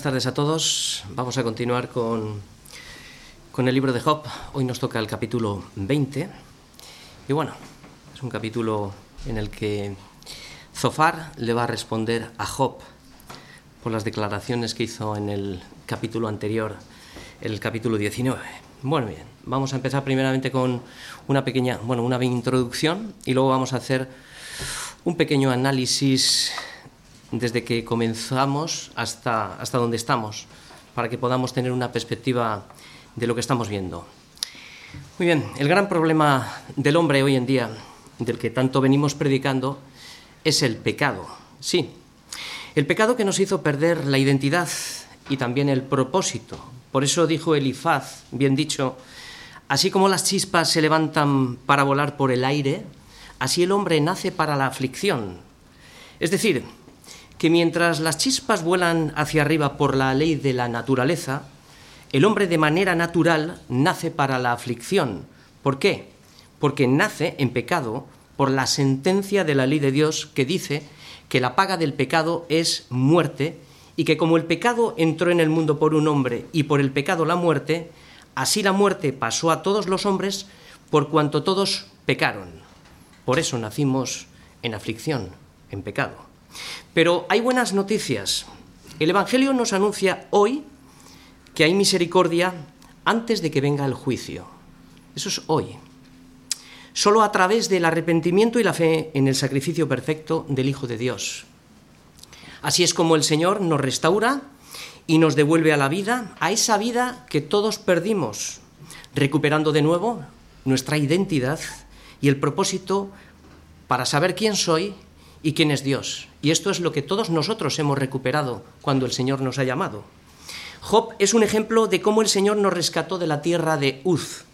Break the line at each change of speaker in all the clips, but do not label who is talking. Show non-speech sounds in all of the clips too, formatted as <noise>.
buenas tardes a todos. Vamos a continuar con, con el libro de Job. Hoy nos toca el capítulo 20. Y bueno, es un capítulo en el que Zofar le va a responder a Job por las declaraciones que hizo en el capítulo anterior, el capítulo 19. Bueno, bien, vamos a empezar primeramente con una pequeña, bueno, una introducción y luego vamos a hacer un pequeño análisis desde que comenzamos hasta, hasta donde estamos, para que podamos tener una perspectiva de lo que estamos viendo. Muy bien, el gran problema del hombre hoy en día, del que tanto venimos predicando, es el pecado. Sí, el pecado que nos hizo perder la identidad y también el propósito. Por eso dijo Elifaz, bien dicho, así como las chispas se levantan para volar por el aire, así el hombre nace para la aflicción. Es decir, que mientras las chispas vuelan hacia arriba por la ley de la naturaleza, el hombre de manera natural nace para la aflicción. ¿Por qué? Porque nace en pecado por la sentencia de la ley de Dios que dice que la paga del pecado es muerte y que como el pecado entró en el mundo por un hombre y por el pecado la muerte, así la muerte pasó a todos los hombres por cuanto todos pecaron. Por eso nacimos en aflicción, en pecado. Pero hay buenas noticias. El Evangelio nos anuncia hoy que hay misericordia antes de que venga el juicio. Eso es hoy. Solo a través del arrepentimiento y la fe en el sacrificio perfecto del Hijo de Dios. Así es como el Señor nos restaura y nos devuelve a la vida, a esa vida que todos perdimos, recuperando de nuevo nuestra identidad y el propósito para saber quién soy y quién es Dios. Y esto es lo que todos nosotros hemos recuperado cuando el Señor nos ha llamado. Job es un ejemplo de cómo el Señor nos rescató de la tierra de Uz.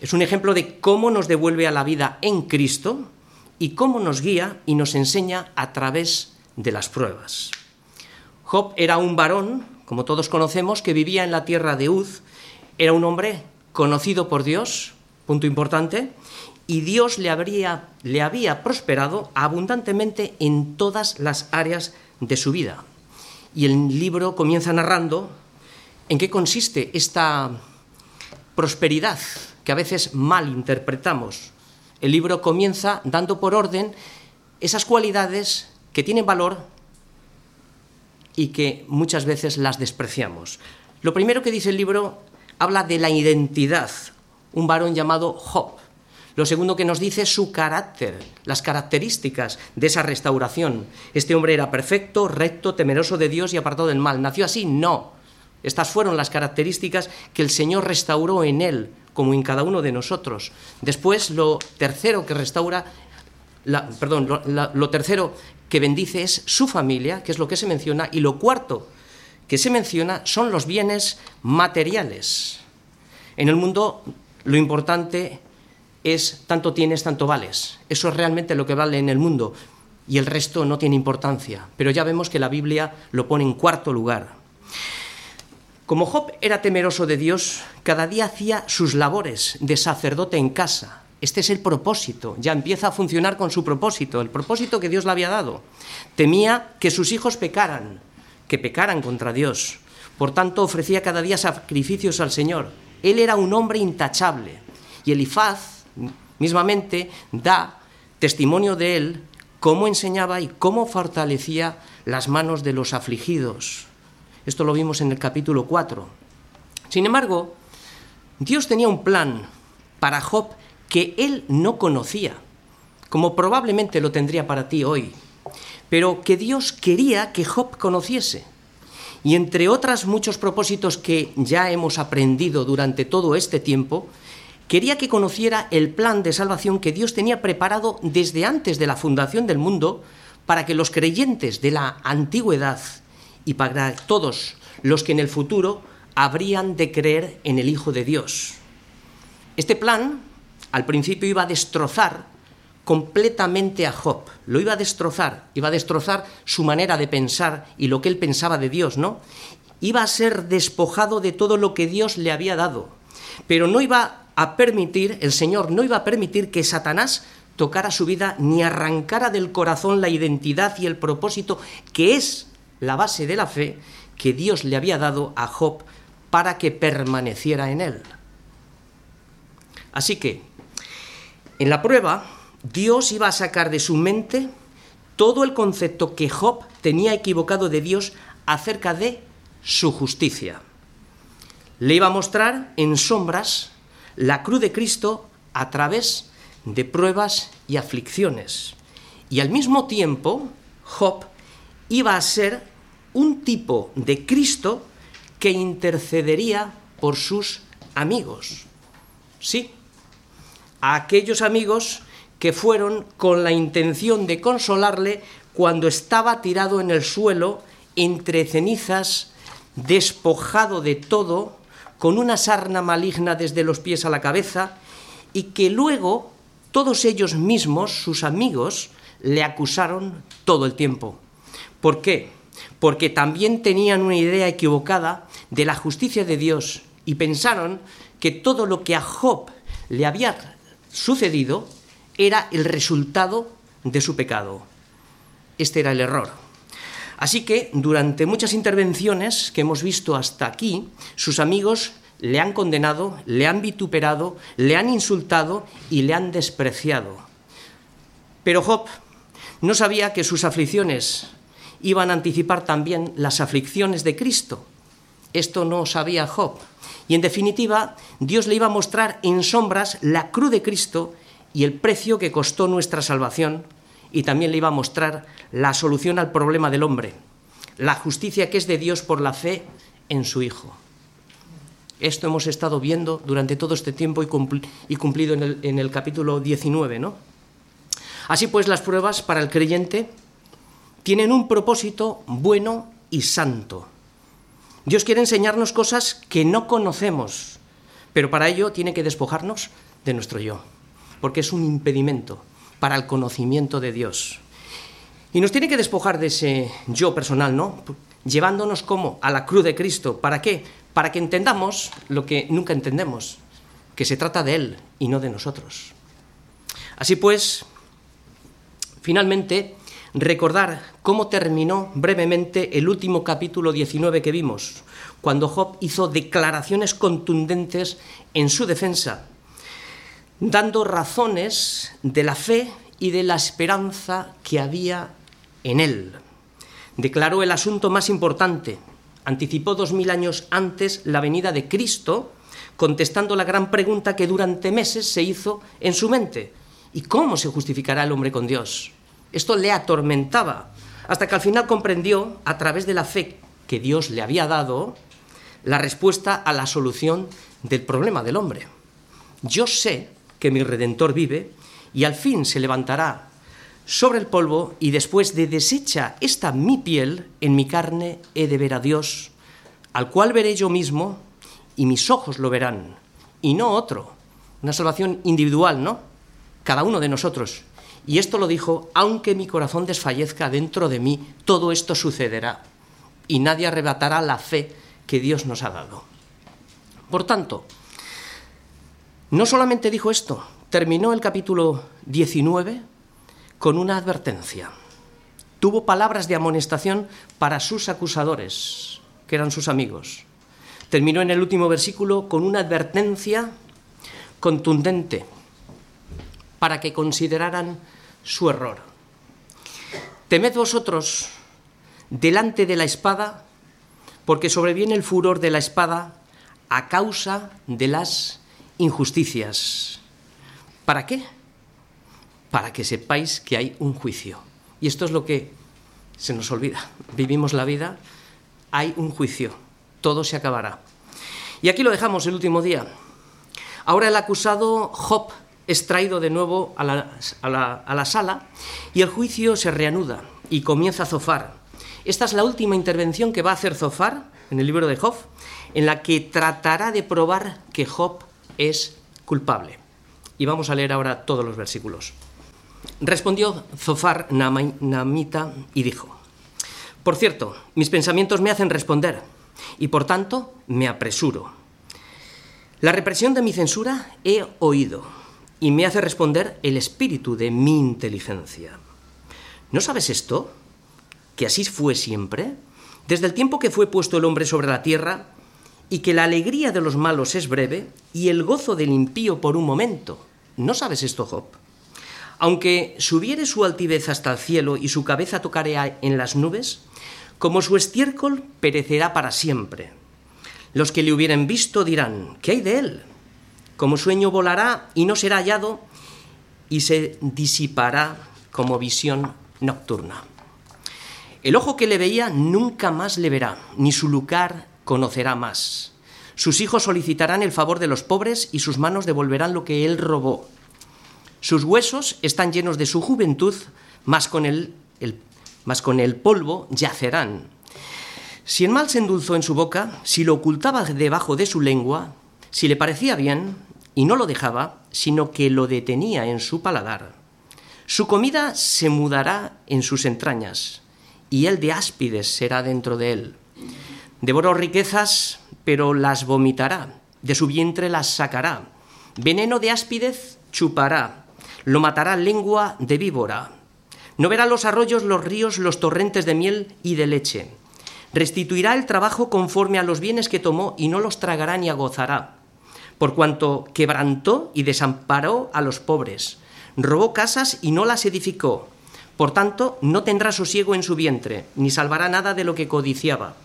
Es un ejemplo de cómo nos devuelve a la vida en Cristo y cómo nos guía y nos enseña a través de las pruebas. Job era un varón, como todos conocemos, que vivía en la tierra de Uz. Era un hombre conocido por Dios, punto importante, y Dios le, habría, le había prosperado abundantemente en todas las áreas de su vida. Y el libro comienza narrando en qué consiste esta prosperidad que a veces mal interpretamos. El libro comienza dando por orden esas cualidades que tienen valor y que muchas veces las despreciamos. Lo primero que dice el libro habla de la identidad, un varón llamado Job. Lo segundo que nos dice es su carácter, las características de esa restauración. Este hombre era perfecto, recto, temeroso de Dios y apartado del mal. ¿Nació así? No. Estas fueron las características que el Señor restauró en él, como en cada uno de nosotros. Después, lo tercero que restaura, perdón, lo, lo tercero que bendice es su familia, que es lo que se menciona, y lo cuarto que se menciona son los bienes materiales. En el mundo lo importante es tanto tienes, tanto vales. Eso es realmente lo que vale en el mundo y el resto no tiene importancia. Pero ya vemos que la Biblia lo pone en cuarto lugar. Como Job era temeroso de Dios, cada día hacía sus labores de sacerdote en casa. Este es el propósito, ya empieza a funcionar con su propósito, el propósito que Dios le había dado. Temía que sus hijos pecaran, que pecaran contra Dios. Por tanto, ofrecía cada día sacrificios al Señor. Él era un hombre intachable. Y Elifaz, mismamente da testimonio de él cómo enseñaba y cómo fortalecía las manos de los afligidos. Esto lo vimos en el capítulo 4. Sin embargo, Dios tenía un plan para Job que él no conocía, como probablemente lo tendría para ti hoy, pero que Dios quería que Job conociese. Y entre otros muchos propósitos que ya hemos aprendido durante todo este tiempo, quería que conociera el plan de salvación que Dios tenía preparado desde antes de la fundación del mundo para que los creyentes de la antigüedad y para todos los que en el futuro habrían de creer en el Hijo de Dios. Este plan al principio iba a destrozar completamente a Job, lo iba a destrozar, iba a destrozar su manera de pensar y lo que él pensaba de Dios, ¿no? Iba a ser despojado de todo lo que Dios le había dado, pero no iba a permitir, el Señor no iba a permitir que Satanás tocara su vida ni arrancara del corazón la identidad y el propósito que es la base de la fe que Dios le había dado a Job para que permaneciera en él. Así que, en la prueba, Dios iba a sacar de su mente todo el concepto que Job tenía equivocado de Dios acerca de su justicia. Le iba a mostrar en sombras la cruz de Cristo a través de pruebas y aflicciones. Y al mismo tiempo, Job iba a ser un tipo de Cristo que intercedería por sus amigos. Sí, a aquellos amigos que fueron con la intención de consolarle cuando estaba tirado en el suelo entre cenizas, despojado de todo, con una sarna maligna desde los pies a la cabeza, y que luego todos ellos mismos, sus amigos, le acusaron todo el tiempo. ¿Por qué? Porque también tenían una idea equivocada de la justicia de Dios y pensaron que todo lo que a Job le había sucedido era el resultado de su pecado. Este era el error. Así que durante muchas intervenciones que hemos visto hasta aquí, sus amigos le han condenado, le han vituperado, le han insultado y le han despreciado. Pero Job no sabía que sus aflicciones iban a anticipar también las aflicciones de Cristo. Esto no sabía Job. Y en definitiva, Dios le iba a mostrar en sombras la cruz de Cristo y el precio que costó nuestra salvación, y también le iba a mostrar la solución al problema del hombre, la justicia que es de Dios por la fe en su Hijo. Esto hemos estado viendo durante todo este tiempo y, cumplido en el, en el capítulo 19, ¿no? Así pues, las pruebas para el creyente tienen un propósito bueno y santo. Dios quiere enseñarnos cosas que no conocemos, pero para ello tiene que despojarnos de nuestro yo, porque es un impedimento para el conocimiento de Dios. Y nos tiene que despojar de ese yo personal, ¿no? Llevándonos como a la cruz de Cristo. ¿Para qué? para que entendamos lo que nunca entendemos, que se trata de Él y no de nosotros. Así pues, finalmente, recordar cómo terminó brevemente el último capítulo 19 que vimos, cuando Job hizo declaraciones contundentes en su defensa, dando razones de la fe y de la esperanza que había en él. Declaró el asunto más importante, anticipó dos mil años antes la venida de Cristo, contestando la gran pregunta que durante meses se hizo en su mente. ¿Y cómo se justificará el hombre con Dios? Esto le atormentaba, hasta que al final comprendió, a través de la fe que Dios le había dado, la respuesta a la solución del problema del hombre. Yo sé que mi Redentor vive y al fin se levantará sobre el polvo y después de deshecha esta mi piel, en mi carne he de ver a Dios, al cual veré yo mismo y mis ojos lo verán, y no otro. Una salvación individual, ¿no? Cada uno de nosotros. Y esto lo dijo, aunque mi corazón desfallezca dentro de mí, todo esto sucederá. Y nadie arrebatará la fe que Dios nos ha dado. Por tanto, no solamente dijo esto, terminó el capítulo 19 con una advertencia. Tuvo palabras de amonestación para sus acusadores, que eran sus amigos. Terminó en el último versículo con una advertencia contundente para que consideraran su error. Temed vosotros delante de la espada, porque sobreviene el furor de la espada a causa de las injusticias. ¿Para qué? para que sepáis que hay un juicio. Y esto es lo que se nos olvida. Vivimos la vida, hay un juicio, todo se acabará. Y aquí lo dejamos el último día. Ahora el acusado Job es traído de nuevo a la, a la sala y el juicio se reanuda y comienza a zofar. Esta es la última intervención que va a hacer Zofar en el libro de Job, en la que tratará de probar que Job es culpable. Y vamos a leer ahora todos los versículos. Respondió Zofar Namita y dijo, Por cierto, mis pensamientos me hacen responder y por tanto me apresuro. La represión de mi censura he oído y me hace responder el espíritu de mi inteligencia. ¿No sabes esto? ¿Que así fue siempre? desde el tiempo que fue puesto el hombre sobre la tierra, y que la alegría de los malos es breve y el gozo del impío por un momento. ¿No sabes esto, Job? Aunque subiere su altivez hasta el cielo y su cabeza tocare en las nubes, como su estiércol perecerá para siempre. Los que le hubieren visto dirán, ¿qué hay de él? Como sueño volará y no será hallado y se disipará como visión nocturna. El ojo que le veía nunca más le verá, ni su lugar conocerá más. Sus hijos solicitarán el favor de los pobres y sus manos devolverán lo que él robó. Sus huesos están llenos de su juventud, más con el, mas con el polvo yacerán. Si el mal se endulzó en su boca, si lo ocultaba debajo de su lengua, si le parecía bien y no lo dejaba, sino que lo detenía en su paladar, su comida se mudará en sus entrañas, y el de áspides será dentro de él. Devoró riquezas, pero las vomitará, de su vientre las sacará. Veneno de áspidez chupará, lo matará lengua de víbora. No verá los arroyos, los ríos, los torrentes de miel y de leche. Restituirá el trabajo conforme a los bienes que tomó y no los tragará ni agozará. Por cuanto quebrantó y desamparó a los pobres, robó casas y no las edificó. Por tanto, no tendrá sosiego en su vientre, ni salvará nada de lo que codiciaba.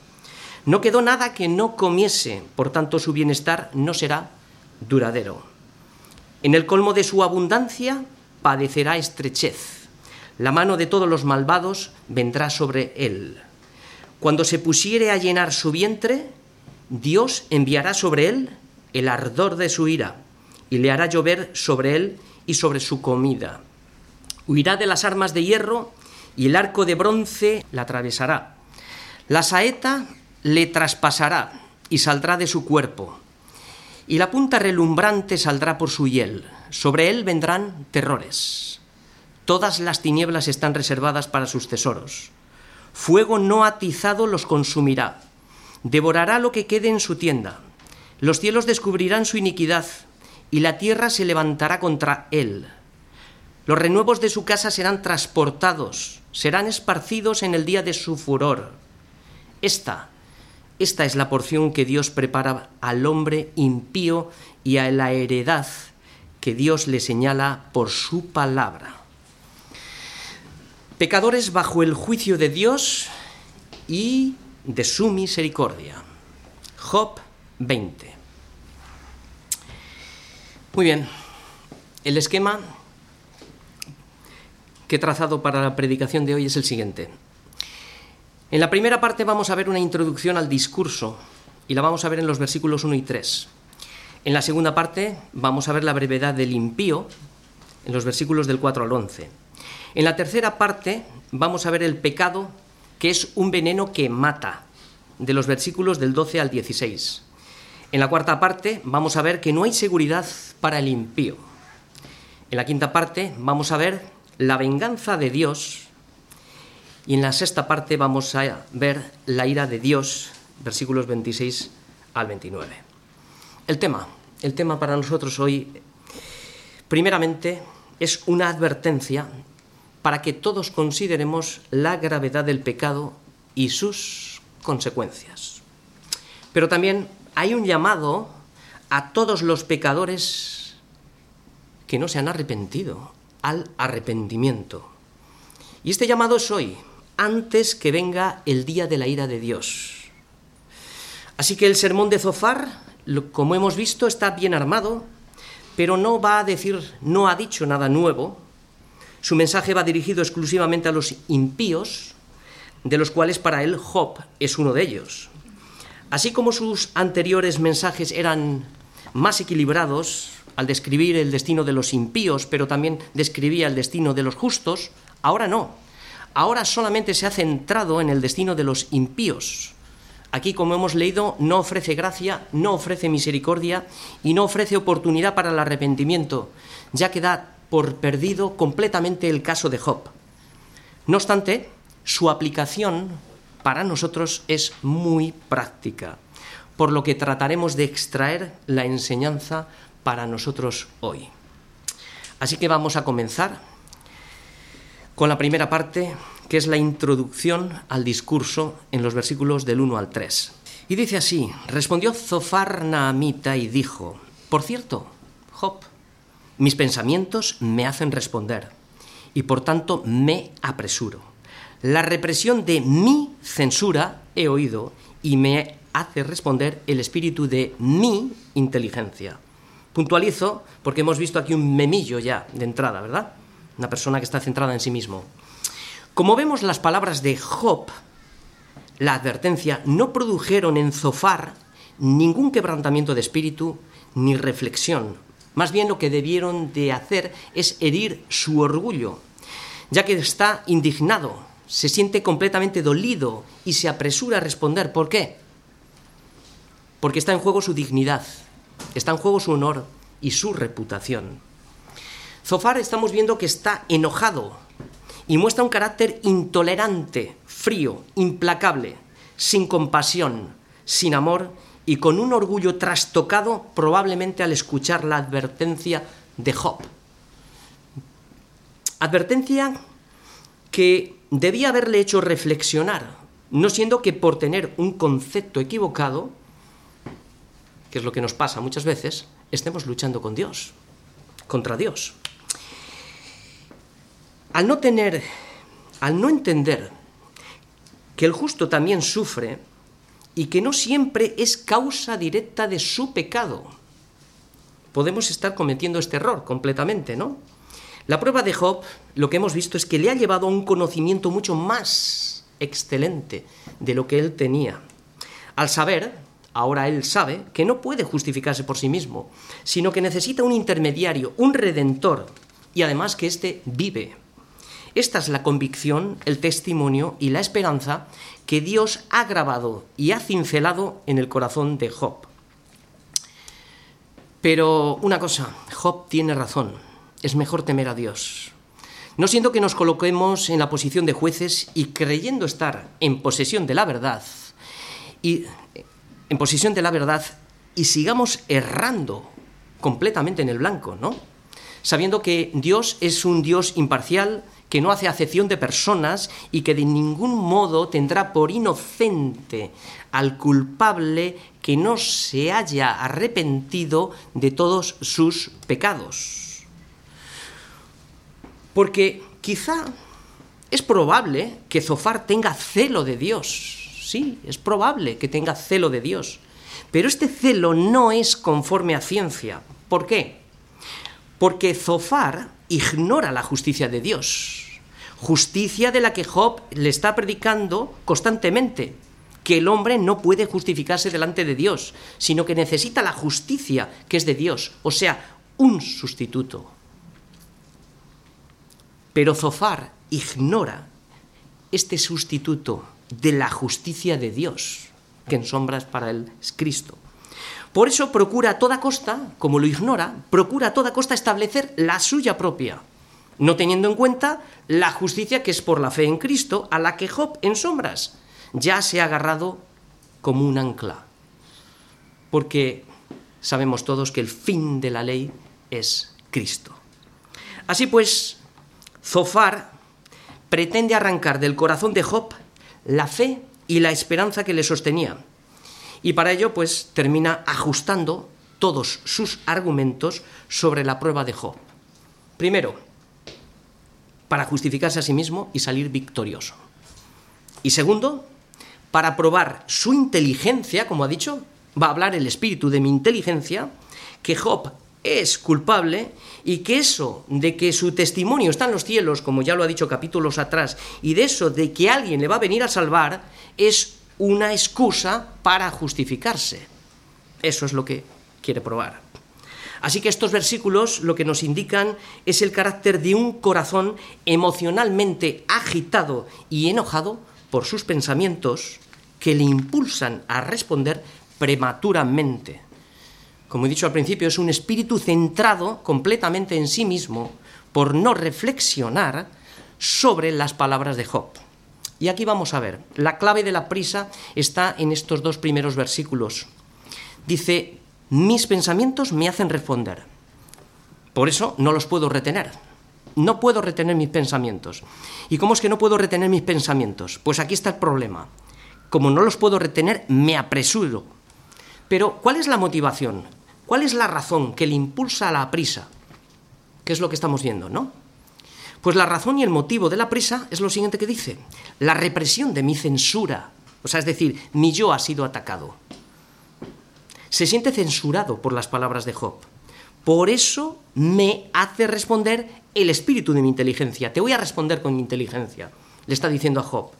No quedó nada que no comiese, por tanto su bienestar no será duradero. En el colmo de su abundancia padecerá estrechez la mano de todos los malvados vendrá sobre él. Cuando se pusiere a llenar su vientre, Dios enviará sobre él el ardor de su ira y le hará llover sobre él y sobre su comida. Huirá de las armas de hierro y el arco de bronce la atravesará. La saeta le traspasará y saldrá de su cuerpo. Y la punta relumbrante saldrá por su hiel. Sobre él vendrán terrores. Todas las tinieblas están reservadas para sus tesoros. Fuego no atizado los consumirá. Devorará lo que quede en su tienda. Los cielos descubrirán su iniquidad y la tierra se levantará contra él. Los renuevos de su casa serán transportados, serán esparcidos en el día de su furor. Esta, esta es la porción que Dios prepara al hombre impío y a la heredad que Dios le señala por su palabra pecadores bajo el juicio de Dios y de su misericordia. Job 20. Muy bien, el esquema que he trazado para la predicación de hoy es el siguiente. En la primera parte vamos a ver una introducción al discurso y la vamos a ver en los versículos 1 y 3. En la segunda parte vamos a ver la brevedad del impío en los versículos del 4 al 11. En la tercera parte vamos a ver el pecado, que es un veneno que mata, de los versículos del 12 al 16. En la cuarta parte vamos a ver que no hay seguridad para el impío. En la quinta parte vamos a ver la venganza de Dios. Y en la sexta parte vamos a ver la ira de Dios, versículos 26 al 29. El tema, el tema para nosotros hoy, primeramente, es una advertencia para que todos consideremos la gravedad del pecado y sus consecuencias. Pero también hay un llamado a todos los pecadores que no se han arrepentido, al arrepentimiento. Y este llamado es hoy, antes que venga el día de la ira de Dios. Así que el sermón de Zofar, como hemos visto, está bien armado, pero no va a decir, no ha dicho nada nuevo, su mensaje va dirigido exclusivamente a los impíos, de los cuales para él Job es uno de ellos. Así como sus anteriores mensajes eran más equilibrados al describir el destino de los impíos, pero también describía el destino de los justos, ahora no. Ahora solamente se ha centrado en el destino de los impíos. Aquí, como hemos leído, no ofrece gracia, no ofrece misericordia y no ofrece oportunidad para el arrepentimiento, ya que da por perdido completamente el caso de Job. No obstante, su aplicación para nosotros es muy práctica, por lo que trataremos de extraer la enseñanza para nosotros hoy. Así que vamos a comenzar con la primera parte que es la introducción al discurso en los versículos del 1 al 3. Y dice así, respondió Zofar Naamita y dijo, por cierto, Job, mis pensamientos me hacen responder y por tanto me apresuro. La represión de mi censura he oído y me hace responder el espíritu de mi inteligencia. Puntualizo porque hemos visto aquí un memillo ya de entrada, ¿verdad? Una persona que está centrada en sí mismo. Como vemos, las palabras de Job, la advertencia, no produjeron en Zofar ningún quebrantamiento de espíritu ni reflexión. Más bien lo que debieron de hacer es herir su orgullo, ya que está indignado, se siente completamente dolido y se apresura a responder. ¿Por qué? Porque está en juego su dignidad, está en juego su honor y su reputación. Zofar estamos viendo que está enojado y muestra un carácter intolerante, frío, implacable, sin compasión, sin amor y con un orgullo trastocado probablemente al escuchar la advertencia de Job. Advertencia que debía haberle hecho reflexionar, no siendo que por tener un concepto equivocado, que es lo que nos pasa muchas veces, estemos luchando con Dios, contra Dios. Al no tener, al no entender que el justo también sufre y que no siempre es causa directa de su pecado, podemos estar cometiendo este error completamente, ¿no? La prueba de Job, lo que hemos visto es que le ha llevado a un conocimiento mucho más excelente de lo que él tenía. Al saber ahora él sabe que no puede justificarse por sí mismo, sino que necesita un intermediario, un redentor, y además que éste vive. Esta es la convicción, el testimonio y la esperanza que Dios ha grabado y ha cincelado en el corazón de Job. Pero una cosa, Job tiene razón, es mejor temer a Dios. No siendo que nos coloquemos en la posición de jueces y creyendo estar en posesión de la verdad, y en posición de la verdad y sigamos errando completamente en el blanco, ¿no? Sabiendo que Dios es un Dios imparcial, que no hace acepción de personas y que de ningún modo tendrá por inocente al culpable que no se haya arrepentido de todos sus pecados. Porque quizá es probable que Zofar tenga celo de Dios, Sí, es probable que tenga celo de Dios. Pero este celo no es conforme a ciencia. ¿Por qué? Porque Zofar ignora la justicia de Dios. Justicia de la que Job le está predicando constantemente. Que el hombre no puede justificarse delante de Dios, sino que necesita la justicia que es de Dios, o sea, un sustituto. Pero Zofar ignora este sustituto de la justicia de Dios, que en sombras para él es Cristo. Por eso procura a toda costa, como lo ignora, procura a toda costa establecer la suya propia, no teniendo en cuenta la justicia que es por la fe en Cristo, a la que Job en sombras ya se ha agarrado como un ancla. Porque sabemos todos que el fin de la ley es Cristo. Así pues, Zofar pretende arrancar del corazón de Job la fe y la esperanza que le sostenía. Y para ello, pues termina ajustando todos sus argumentos sobre la prueba de Job. Primero, para justificarse a sí mismo y salir victorioso. Y segundo, para probar su inteligencia, como ha dicho, va a hablar el espíritu de mi inteligencia, que Job es culpable y que eso de que su testimonio está en los cielos, como ya lo ha dicho capítulos atrás, y de eso de que alguien le va a venir a salvar, es una excusa para justificarse. Eso es lo que quiere probar. Así que estos versículos lo que nos indican es el carácter de un corazón emocionalmente agitado y enojado por sus pensamientos que le impulsan a responder prematuramente como he dicho al principio, es un espíritu centrado completamente en sí mismo por no reflexionar sobre las palabras de Job. Y aquí vamos a ver, la clave de la prisa está en estos dos primeros versículos. Dice, mis pensamientos me hacen responder, por eso no los puedo retener. no puedo retener mis pensamientos. ¿Y cómo es que no puedo retener mis pensamientos? Pues aquí está el problema. Como no los puedo retener, me apresuro. Pero, ¿cuál es la motivación? ¿Cuál es la razón que le impulsa a la prisa? ¿Qué es lo que estamos viendo, no? Pues la razón y el motivo de la prisa es lo siguiente que dice. La represión de mi censura. O sea, es decir, mi yo ha sido atacado. Se siente censurado por las palabras de Job. Por eso me hace responder el espíritu de mi inteligencia. Te voy a responder con inteligencia, le está diciendo a Job.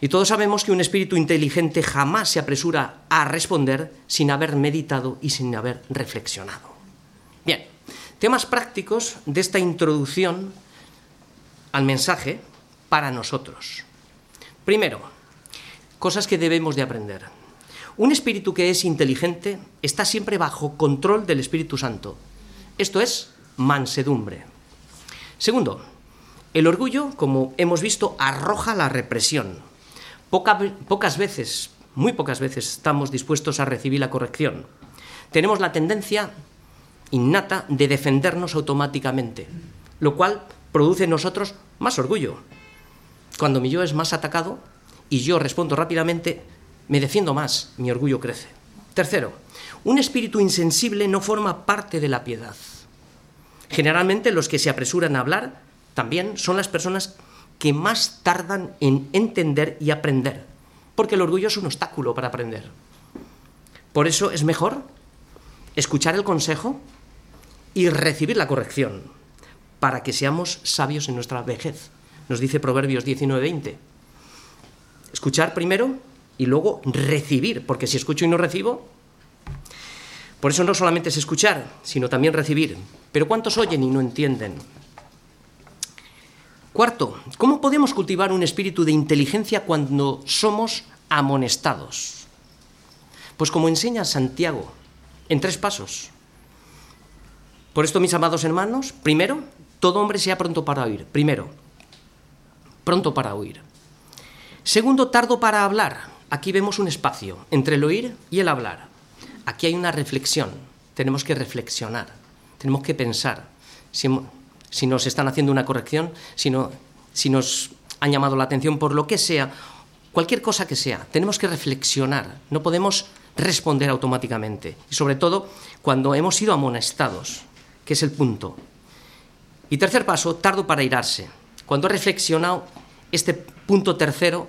Y todos sabemos que un espíritu inteligente jamás se apresura a responder sin haber meditado y sin haber reflexionado. Temas prácticos de esta introducción al mensaje para nosotros. Primero, cosas que debemos de aprender. Un espíritu que es inteligente está siempre bajo control del Espíritu Santo. Esto es mansedumbre. Segundo, el orgullo, como hemos visto, arroja la represión. pocas veces, muy pocas veces, estamos dispuestos a recibir la corrección. Tenemos la tendencia innata de defendernos automáticamente, lo cual produce en nosotros más orgullo. Cuando mi yo es más atacado y yo respondo rápidamente, me defiendo más, mi orgullo crece. Tercero, un espíritu insensible no forma parte de la piedad. Generalmente los que se apresuran a hablar también son las personas que más tardan en entender y aprender, porque el orgullo es un obstáculo para aprender. Por eso es mejor escuchar el consejo y recibir la corrección, para que seamos sabios en nuestra vejez. Nos dice Proverbios 19:20. Escuchar primero y luego recibir, porque si escucho y no recibo, por eso no solamente es escuchar, sino también recibir. Pero ¿cuántos oyen y no entienden? Cuarto, ¿cómo podemos cultivar un espíritu de inteligencia cuando somos amonestados? Pues como enseña Santiago, en tres pasos. Por esto, mis amados hermanos, primero, todo hombre sea pronto para oír. Primero, pronto para oír. Segundo, tardo para hablar aquí vemos un espacio entre el oír y el hablar. Aquí hay una reflexión. Tenemos que reflexionar, tenemos que pensar. Si, nos están haciendo una corrección, si, si nos han llamado la atención por lo que sea, cualquier cosa que sea, tenemos que reflexionar. No podemos responder automáticamente. Y sobre todo cuando hemos sido amonestados, que es el punto. Y tercer paso, tardo para irarse. Cuando he reflexionado este punto tercero,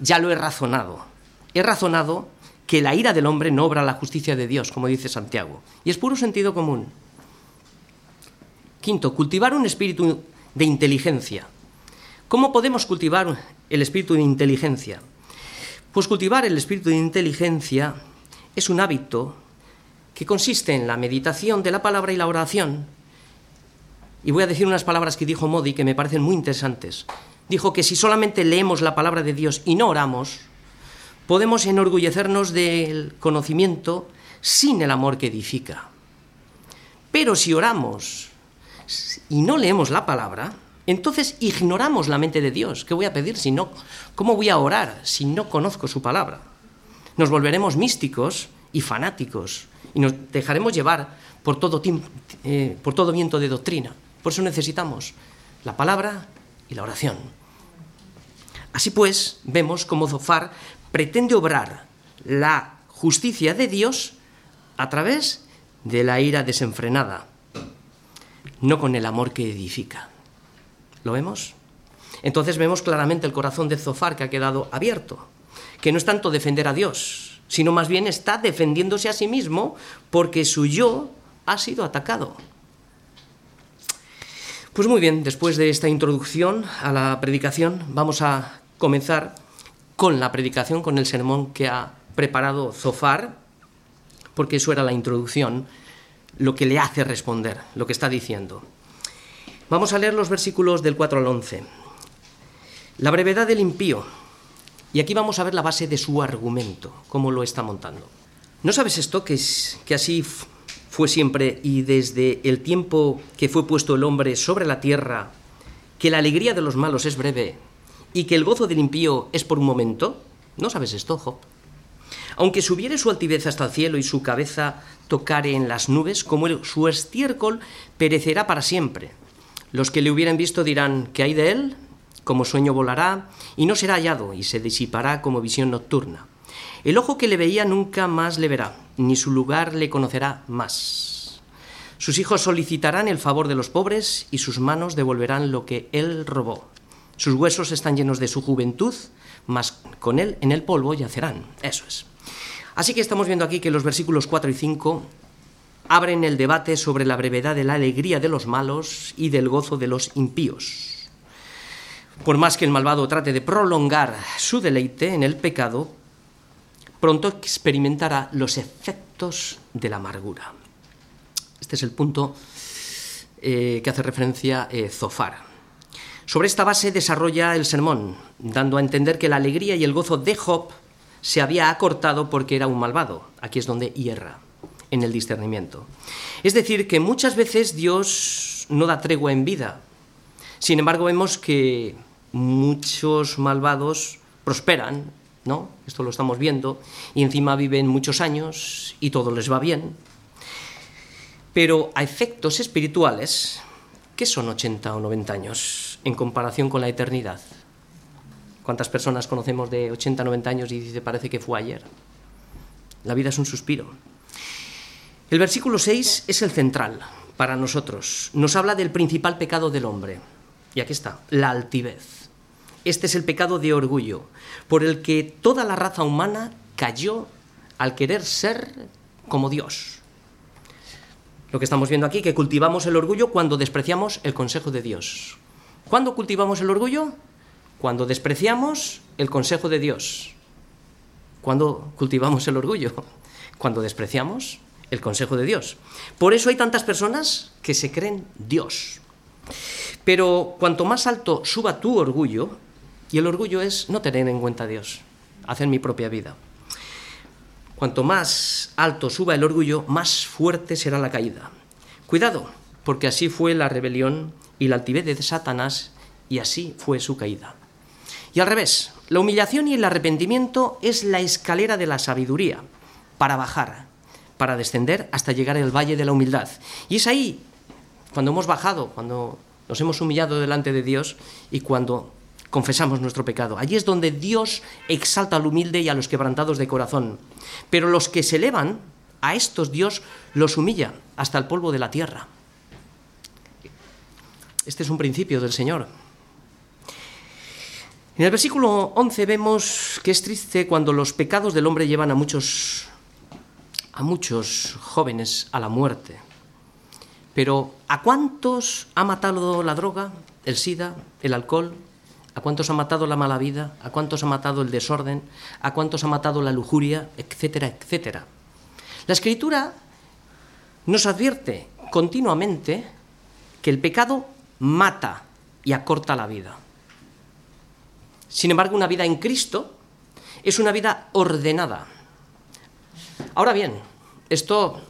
ya lo he razonado. He razonado que la ira del hombre no obra la justicia de Dios, como dice Santiago. Y es puro sentido común. Quinto, cultivar un espíritu de inteligencia. ¿Cómo podemos cultivar el espíritu de inteligencia? Pues cultivar el espíritu de inteligencia es un hábito que consiste en la meditación de la palabra y la oración. Y voy a decir unas palabras que dijo Modi que me parecen muy interesantes dijo que si solamente leemos la palabra de Dios y no oramos, podemos enorgullecernos del conocimiento sin el amor que edifica. Pero si oramos y no leemos la palabra, entonces ignoramos la mente de Dios. ¿Qué voy a pedir si no? ¿Cómo voy a orar si no conozco su palabra? Nos volveremos místicos y fanáticos y nos dejaremos llevar por todo, eh, por todo viento de doctrina. Por eso necesitamos la palabra y la oración. Así pues, vemos cómo Zofar pretende obrar la justicia de Dios a través de la ira desenfrenada, no con el amor que edifica. ¿Lo vemos? Entonces vemos claramente el corazón de Zofar que ha quedado abierto, que no es tanto defender a Dios, sino más bien está defendiéndose a sí mismo porque su yo ha sido atacado. Pues muy bien, después de esta introducción a la predicación, vamos a comenzar con la predicación, con el sermón que ha preparado Zofar, porque eso era la introducción, lo que le hace responder, lo que está diciendo. Vamos a leer los versículos del 4 al 11. La brevedad del impío. Y aquí vamos a ver la base de su argumento, cómo lo está montando. ¿No sabes esto? Que, es, que así fue siempre y desde el tiempo que fue puesto el hombre sobre la tierra, que la alegría de los malos es breve y que el gozo del impío es por un momento? ¿No sabes esto, Job? Aunque subiere su altivez hasta el cielo y su cabeza tocare en las nubes, como su estiércol perecerá para siempre. Los que le hubieran visto dirán, ¿qué hay de él? Como sueño volará, y no será hallado, y se disipará como visión nocturna. El ojo que le veía nunca más le verá, ni su lugar le conocerá más. Sus hijos solicitarán el favor de los pobres, y sus manos devolverán lo que él robó. Sus huesos están llenos de su juventud, mas con él en el polvo yacerán. Eso es. Así que estamos viendo aquí que los versículos 4 y 5 abren el debate sobre la brevedad de la alegría de los malos y del gozo de los impíos. Por más que el malvado trate de prolongar su deleite en el pecado, pronto experimentará los efectos de la amargura. Este es el punto eh, que hace referencia eh, Zofar. Sobre esta base desarrolla el sermón, dando a entender que la alegría y el gozo de Job se había acortado porque era un malvado. Aquí es donde hierra en el discernimiento. Es decir, que muchas veces Dios no da tregua en vida. Sin embargo, vemos que muchos malvados prosperan, ¿no? Esto lo estamos viendo, y encima viven muchos años y todo les va bien. Pero a efectos espirituales, ¿qué son 80 o 90 años en comparación con la eternidad? ¿Cuántas personas conocemos de 80 o 90 años y dice parece que fue ayer? La vida es un suspiro. El versículo 6 es el central para nosotros. Nos habla del principal pecado del hombre. Y aquí está, la altivez. Este es el pecado de orgullo, por el que toda la raza humana cayó al querer ser como Dios. Lo que estamos viendo aquí, que cultivamos el orgullo cuando despreciamos el consejo de Dios. ¿Cuándo cultivamos el orgullo? Cuando despreciamos el consejo de Dios. ¿Cuándo cultivamos el orgullo? <laughs> Cuando despreciamos el consejo de Dios. Por eso hay tantas personas que se creen Dios. Pero cuanto más alto suba tu orgullo, y el orgullo es no tener en cuenta a Dios, hacer mi propia vida. Cuanto más alto suba el orgullo, más fuerte será la caída. Cuidado, porque así fue la rebelión y la altivez de Satanás, y así fue su caída. Y al revés, la humillación y el arrepentimiento es la escalera de la sabiduría para bajar para descender hasta llegar al valle de la humildad. Y es ahí, cuando hemos bajado, cuando nos hemos humillado delante de Dios y cuando confesamos nuestro pecado. Allí es donde Dios exalta al humilde y a los quebrantados de corazón. Pero los que se elevan, a estos Dios los humilla hasta el polvo de la tierra. Este es un principio del Señor. En el versículo 11 vemos que es triste cuando los pecados del hombre llevan a muchos a muchos jóvenes a la muerte. Pero ¿a cuántos ha matado la droga, el SIDA, el alcohol? ¿A cuántos ha matado la mala vida? ¿A cuántos ha matado el desorden? ¿A cuántos ha matado la lujuria? Etcétera, etcétera. La escritura nos advierte continuamente que el pecado mata y acorta la vida. Sin embargo, una vida en Cristo es una vida ordenada, Ahora bien, esto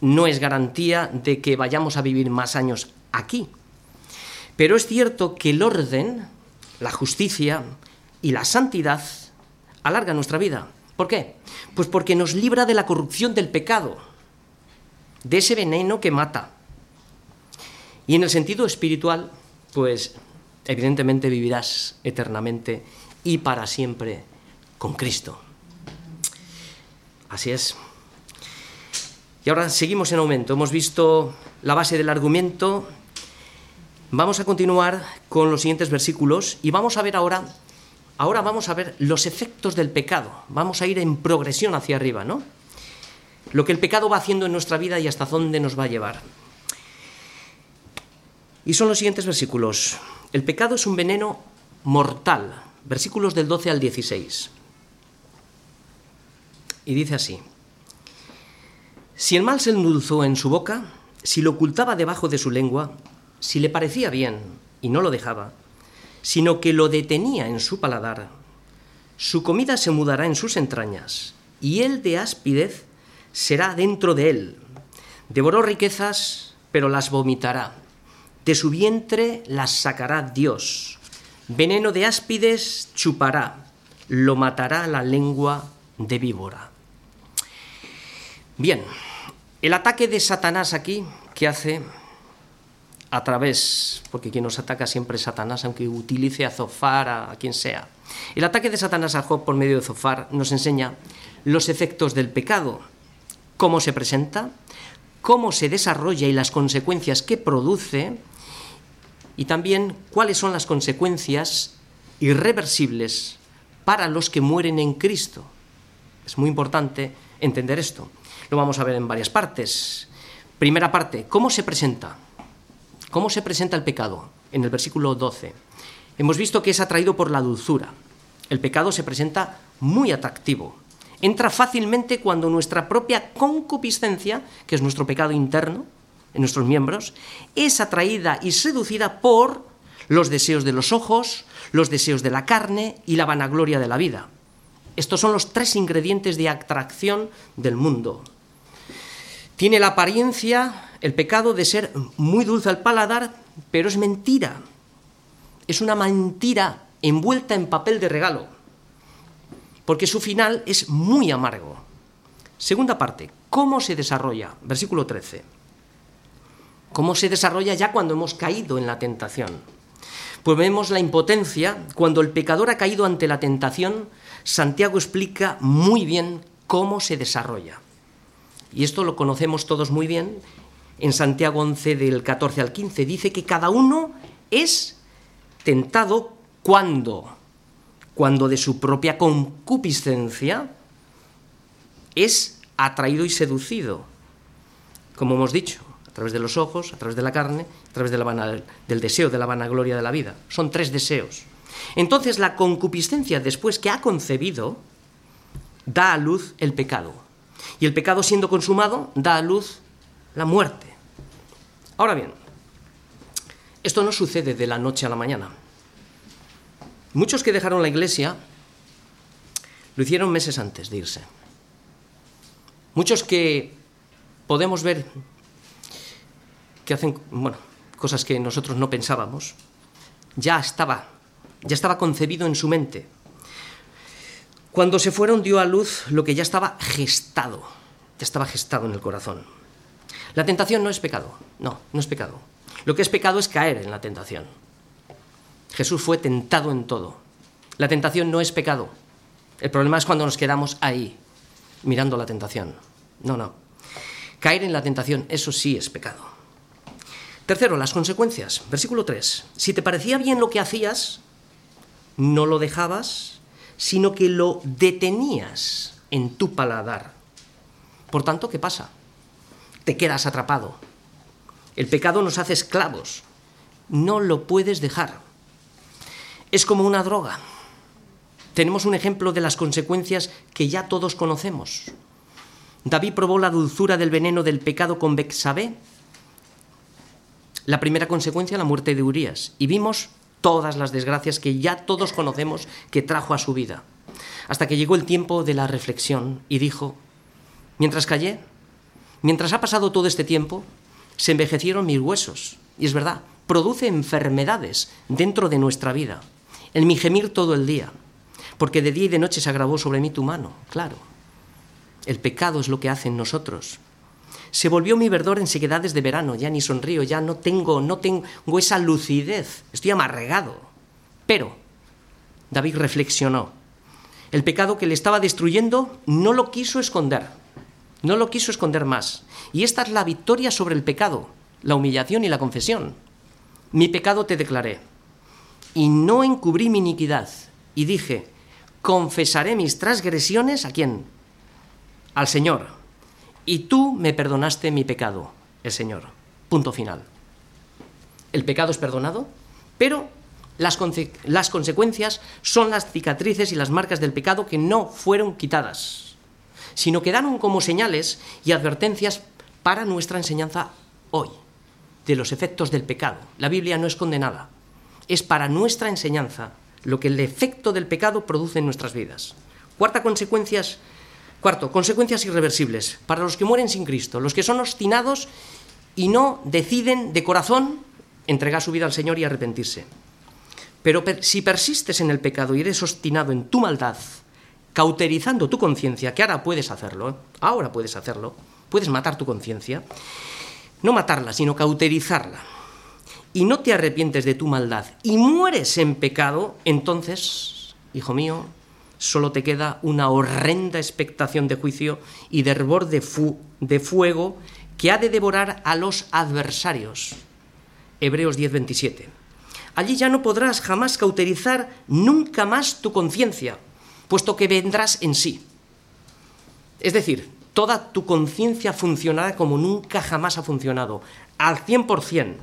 no es garantía de que vayamos a vivir más años aquí, pero es cierto que el orden, la justicia y la santidad alargan nuestra vida. ¿Por qué? Pues porque nos libra de la corrupción del pecado, de ese veneno que mata. Y en el sentido espiritual, pues evidentemente vivirás eternamente y para siempre con Cristo. Así es. Y ahora seguimos en aumento. Hemos visto la base del argumento. Vamos a continuar con los siguientes versículos y vamos a ver ahora, ahora vamos a ver los efectos del pecado. Vamos a ir en progresión hacia arriba, ¿no? Lo que el pecado va haciendo en nuestra vida y hasta dónde nos va a llevar. Y son los siguientes versículos. El pecado es un veneno mortal. Versículos del 12 al 16 y dice así, si el mal se endulzó en su boca, si lo ocultaba debajo de su lengua, si le parecía bien y no lo dejaba, sino que lo detenía en su paladar, su comida se mudará en sus entrañas, y él de áspidez será dentro de él. Devoró riquezas, pero las vomitará. De su vientre las sacará Dios. Veneno de áspides chupará, lo matará la lengua de víbora. Bien, el ataque de Satanás aquí, ¿qué hace? a través, porque quien nos ataca siempre es Satanás, aunque utilice a Zofar, a, quien sea. El ataque de Satanás a Job por medio de Zofar nos enseña los efectos del pecado, cómo se presenta, cómo se desarrolla y las consecuencias que produce, y también cuáles son las consecuencias irreversibles para los que mueren en Cristo. Es muy importante entender esto. Lo vamos a ver en varias partes. Primera parte, ¿cómo se presenta? ¿Cómo se presenta el pecado? En el versículo 12. Hemos visto que es atraído por la dulzura. El pecado se presenta muy atractivo. Entra fácilmente cuando nuestra propia concupiscencia, que es nuestro pecado interno, en nuestros miembros, es atraída y seducida por los deseos de los ojos, los deseos de la carne y la vanagloria de la vida. Estos son los tres ingredientes de atracción del mundo. Tiene la apariencia, el pecado, de ser muy dulce al paladar, pero es mentira. Es una mentira envuelta en papel de regalo, porque su final es muy amargo. Segunda parte, ¿cómo se desarrolla? Versículo 13. ¿Cómo se desarrolla ya cuando hemos caído en la tentación? Pues vemos la impotencia cuando el pecador ha caído ante la tentación. Santiago explica muy bien cómo se desarrolla. Y esto lo conocemos todos muy bien. En Santiago 11 del 14 al 15 dice que cada uno es tentado cuando cuando de su propia concupiscencia es atraído y seducido, como hemos dicho a través de los ojos, a través de la carne, a través del deseo de la vanagloria de la vida. Son tres deseos. Entonces la concupiscencia, después que ha concebido, da a luz el pecado. Y el pecado siendo consumado, da a luz la muerte. Ahora bien, esto no sucede de la noche a la mañana. Muchos que dejaron la iglesia lo hicieron meses antes de irse. Muchos que podemos ver que hacen, bueno, cosas que nosotros no pensábamos, ya estaba, ya estaba concebido en su mente. Cuando se fueron dio a luz lo que ya estaba gestado, ya estaba gestado en el corazón. La tentación no es pecado, no, no es pecado. Lo que es pecado es caer en la tentación. Jesús fue tentado en todo. La tentación no es pecado. El problema es cuando nos quedamos ahí, mirando la tentación. No, no. Caer en la tentación, eso sí es pecado. Tercero, las consecuencias. Versículo 3. Si te parecía bien lo que hacías, no lo dejabas, sino que lo detenías en tu paladar. Por tanto, ¿qué pasa? Te quedas atrapado. El pecado nos hace esclavos. No lo puedes dejar. Es como una droga. Tenemos un ejemplo de las consecuencias que ya todos conocemos. David probó la dulzura del veneno del pecado con Bexabé la primera consecuencia, la muerte de Urias. Y vimos todas las desgracias que ya todos conocemos que trajo a su vida. Hasta que llegó el tiempo de la reflexión y dijo, mientras callé, mientras ha pasado todo este tiempo, se envejecieron mis huesos. Y es verdad, produce enfermedades dentro de nuestra vida. El mi gemir todo el día, porque de día y de noche se agravó sobre mí tu mano, claro. El pecado es lo que hace en nosotros, se volvió mi verdor en sequedades de verano, ya ni sonrío, ya no tengo, no tengo esa lucidez, estoy amarregado. Pero David reflexionó. El pecado que le estaba destruyendo no lo quiso esconder, no lo quiso esconder más. Y esta es la victoria sobre el pecado, la humillación y la confesión. Mi pecado te declaré, y no encubrí mi iniquidad, y dije, confesaré mis transgresiones a quién? Al Señor y tú me perdonaste mi pecado, el Señor. Punto final. El pecado es perdonado, pero las, las, consecuencias son las cicatrices y las marcas del pecado que no fueron quitadas, sino quedaron como señales y advertencias para nuestra enseñanza hoy, de los efectos del pecado. La Biblia no es condenada, es para nuestra enseñanza lo que el efecto del pecado produce en nuestras vidas. Cuarta consecuencia Cuarto, consecuencias irreversibles para los que mueren sin Cristo, los que son obstinados y no deciden de corazón entregar su vida al Señor y arrepentirse. Pero si persistes en el pecado y eres obstinado en tu maldad, cauterizando tu conciencia, que ahora puedes hacerlo, ¿eh? ahora puedes hacerlo, puedes matar tu conciencia, no matarla, sino cauterizarla. y no te arrepientes de tu maldad y mueres en pecado, entonces, hijo mío, solo te queda una horrenda expectación de juicio y de hervor de, de fuego que ha de devorar a los adversarios. Hebreos 10:27. Allí ya no podrás jamás cauterizar nunca más tu conciencia, puesto que vendrás en sí. Es decir, toda tu conciencia funcionará como nunca jamás ha funcionado, al 100%.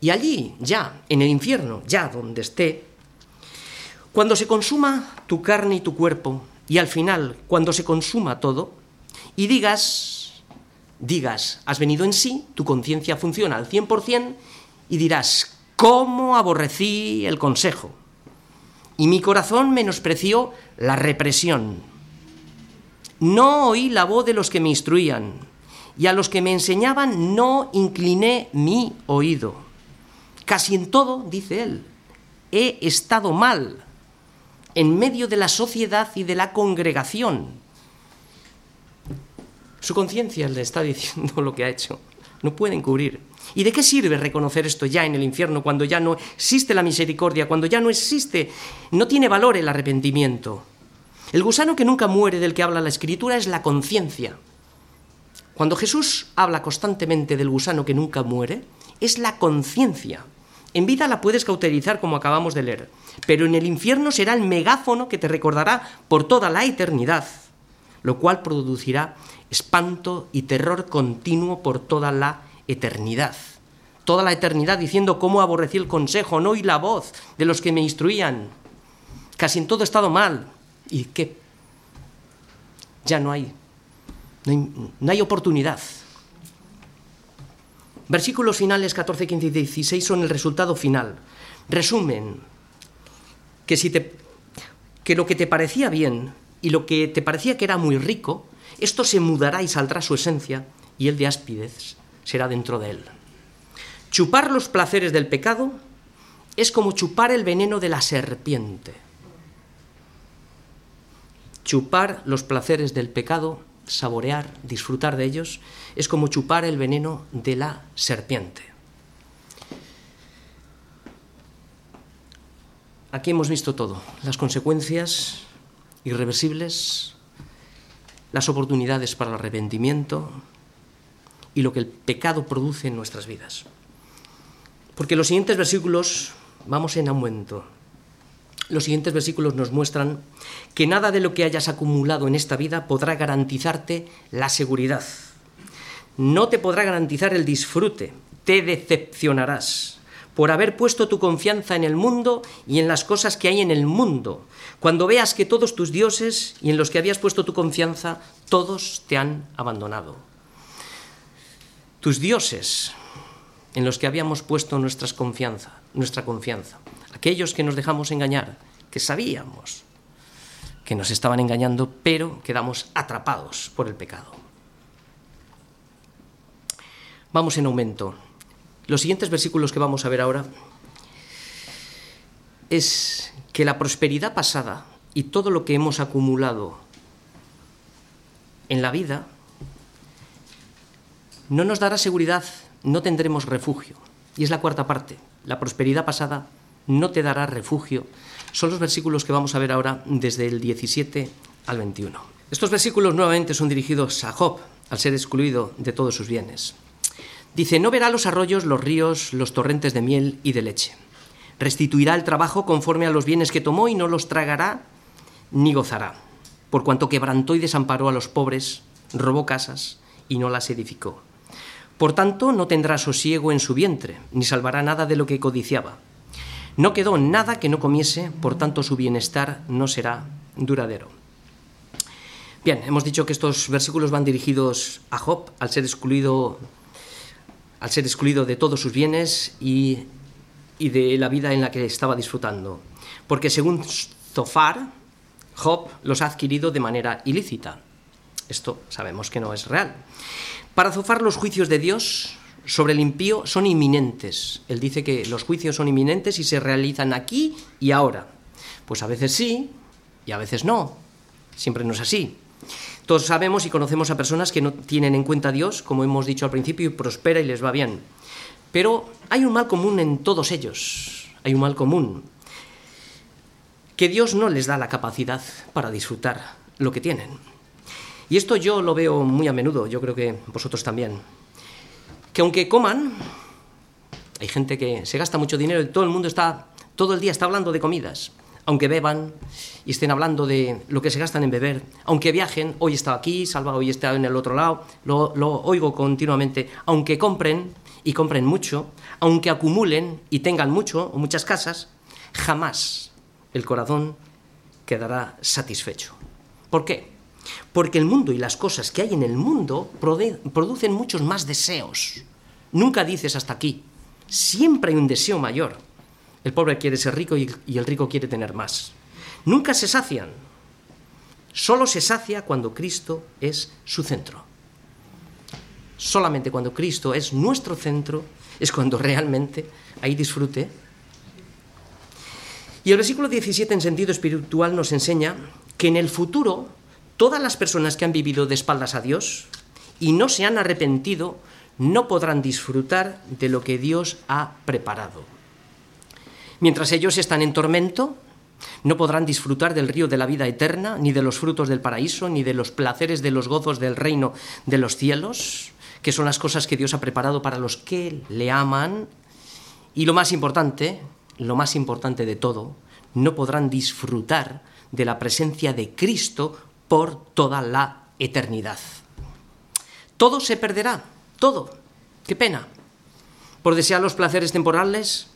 Y allí, ya, en el infierno, ya donde esté, cuando se consuma tu carne y tu cuerpo, y al final, cuando se consuma todo, y digas, digas, has venido en sí, tu conciencia funciona al 100%, y dirás, ¿cómo aborrecí el consejo? Y mi corazón menospreció la represión. No oí la voz de los que me instruían, y a los que me enseñaban no incliné mi oído. Casi en todo, dice él, he estado mal en medio de la sociedad y de la congregación. Su conciencia le está <laughs> diciendo lo que ha hecho. No puede encubrir. ¿Y de qué sirve reconocer esto ya en el infierno cuando ya no existe la misericordia, cuando ya no existe, no tiene valor el arrepentimiento? El gusano que nunca muere del que habla la escritura es la conciencia. Cuando Jesús habla constantemente del gusano que nunca muere, es la conciencia. En vida la puedes cauterizar como acabamos de leer, pero en el infierno será el megáfono que te recordará por toda la eternidad, lo cual producirá espanto y terror continuo por toda la eternidad. Toda la eternidad diciendo cómo aborrecí el consejo, no oí la voz de los que me instruían. Casi en todo estado mal. ¿Y qué? Ya no hay, no hay oportunidad. Versículos finales 14, 15 y 16 son el resultado final. Resumen que, si te, que lo que te parecía bien y lo que te parecía que era muy rico, esto se mudará y saldrá su esencia y el de áspides será dentro de él. Chupar los placeres del pecado es como chupar el veneno de la serpiente. Chupar los placeres del pecado saborear, disfrutar de ellos, es como chupar el veneno de la serpiente. Aquí hemos visto todo, las consecuencias irreversibles, las oportunidades para el arrepentimiento y lo que el pecado produce en nuestras vidas. Porque los siguientes versículos vamos en aumento. Los siguientes versículos nos muestran que nada de lo que hayas acumulado en esta vida podrá garantizarte la seguridad. No te podrá garantizar el disfrute, te decepcionarás por haber puesto tu confianza en el mundo y en las cosas que hay en el mundo. Cuando veas que todos tus dioses y en los que habías puesto tu confianza, todos te han abandonado. Tus dioses en los que habíamos puesto nuestras confianza, nuestra confianza aquellos que nos dejamos engañar, que sabíamos que nos estaban engañando, pero quedamos atrapados por el pecado. Vamos en aumento. Los siguientes versículos que vamos a ver ahora es que la prosperidad pasada y todo lo que hemos acumulado en la vida no nos dará seguridad, no tendremos refugio. Y es la cuarta parte, la prosperidad pasada no te dará refugio, son los versículos que vamos a ver ahora desde el 17 al 21. Estos versículos nuevamente son dirigidos a Job, al ser excluido de todos sus bienes. Dice, no verá los arroyos, los ríos, los torrentes de miel y de leche. Restituirá el trabajo conforme a los bienes que tomó y no los tragará ni gozará, por cuanto quebrantó y desamparó a los pobres, robó casas y no las edificó. Por tanto, no tendrá sosiego en su vientre, ni salvará nada de lo que codiciaba no quedó nada que no comiese, por tanto su bienestar no será duradero. Bien, hemos dicho que estos versículos van dirigidos a Job al ser excluido, al ser excluido de todos sus bienes y, y de la vida en la que estaba disfrutando. Porque según Zofar, Job los ha adquirido de manera ilícita. Esto sabemos que no es real. Para Zofar los juicios de Dios sobre el impío son inminentes. Él dice que los juicios son inminentes y se realizan aquí y ahora. Pues a veces sí y a veces no. Siempre no es así. Todos sabemos y conocemos a personas que no tienen en cuenta a Dios, como hemos dicho al principio, y prospera y les va bien. Pero hay un mal común en todos ellos, hay un mal común, que Dios no les da la capacidad para disfrutar lo que tienen. Y esto yo lo veo muy a menudo, yo creo que vosotros también. Que aunque coman, hay gente que se gasta mucho dinero y todo el mundo está, todo el día está hablando de comidas. Aunque beban y estén hablando de lo que se gastan en beber, aunque viajen, hoy está aquí, Salva hoy está en el otro lado, lo, lo oigo continuamente, aunque compren y compren mucho, aunque acumulen y tengan mucho o muchas casas, jamás el corazón quedará satisfecho. ¿Por qué? Porque el mundo y las cosas que hay en el mundo producen muchos más deseos. Nunca dices hasta aquí. Siempre hay un deseo mayor. El pobre quiere ser rico y, el rico quiere tener más. Nunca se sacian. Solo se sacia cuando Cristo es su centro. Solamente cuando Cristo es nuestro centro es cuando realmente hay disfrute. Y el versículo 17 en sentido espiritual nos enseña que en el futuro todas las personas que han vivido de espaldas a Dios y no se han arrepentido no podrán disfrutar de lo que Dios ha preparado. Mientras ellos están en tormento, no podrán disfrutar del río de la vida eterna, ni de los frutos del paraíso, ni de los placeres de los gozos del reino de los cielos, que son las cosas que Dios ha preparado para los que le aman. Y lo más importante, lo más importante de todo, no podrán disfrutar de la presencia de Cristo por toda la eternidad. Todo se perderá, todo. Qué pena. Por desear los placeres temporales,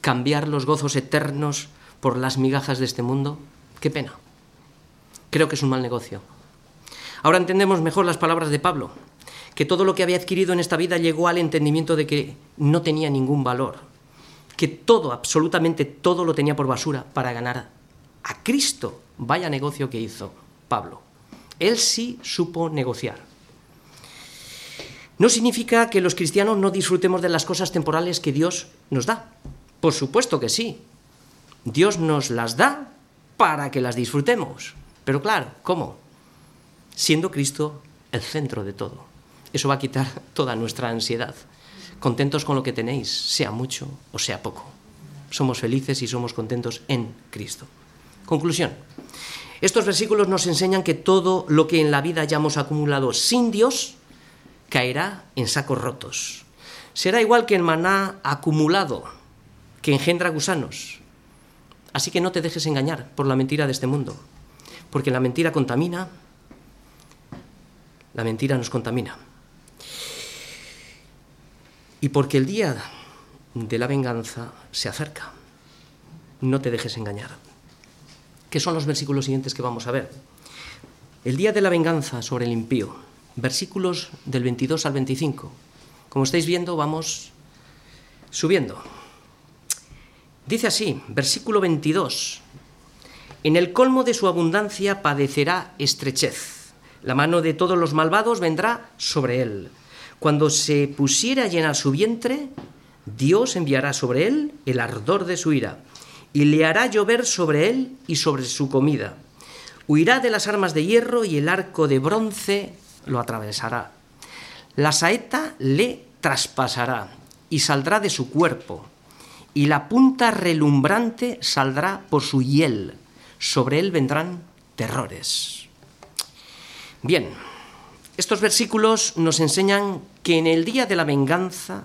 cambiar los gozos eternos por las migajas de este mundo. Qué pena. Creo que es un mal negocio. Ahora entendemos mejor las palabras de Pablo, que todo lo que había adquirido en esta vida llegó al entendimiento de que no tenía ningún valor, que todo, absolutamente todo lo tenía por basura para ganar a Cristo. Vaya negocio que hizo. Pablo. Él sí supo negociar. No significa que los cristianos no disfrutemos de las cosas temporales que Dios nos da. Por supuesto que sí. Dios nos las da para que las disfrutemos. Pero claro, ¿cómo? Siendo Cristo el centro de todo. Eso va a quitar <laughs> toda nuestra ansiedad. Contentos con lo que tenéis, sea mucho o sea poco. Somos felices y somos contentos en Cristo. Conclusión. Estos versículos nos enseñan que todo lo que en la vida hayamos acumulado sin Dios caerá en sacos rotos. Será igual que el maná acumulado, que engendra gusanos. Así que no te dejes engañar por la mentira de este mundo, porque la mentira contamina, la mentira nos contamina. Y porque el día de la venganza se acerca, no te dejes engañar que son los versículos siguientes que vamos a ver. El día de la venganza sobre el impío, versículos del 22 al 25. Como estáis viendo, vamos subiendo. Dice así, versículo 22, en el colmo de su abundancia padecerá estrechez, la mano de todos los malvados vendrá sobre él. Cuando se pusiera a llenar su vientre, Dios enviará sobre él el ardor de su ira y le hará llover sobre él y sobre su comida. Huirá de las armas de hierro y el arco de bronce lo atravesará. La saeta le traspasará y saldrá de su cuerpo, y la punta relumbrante saldrá por su hiel. Sobre él vendrán terrores. Bien, estos versículos nos enseñan que en el día de la venganza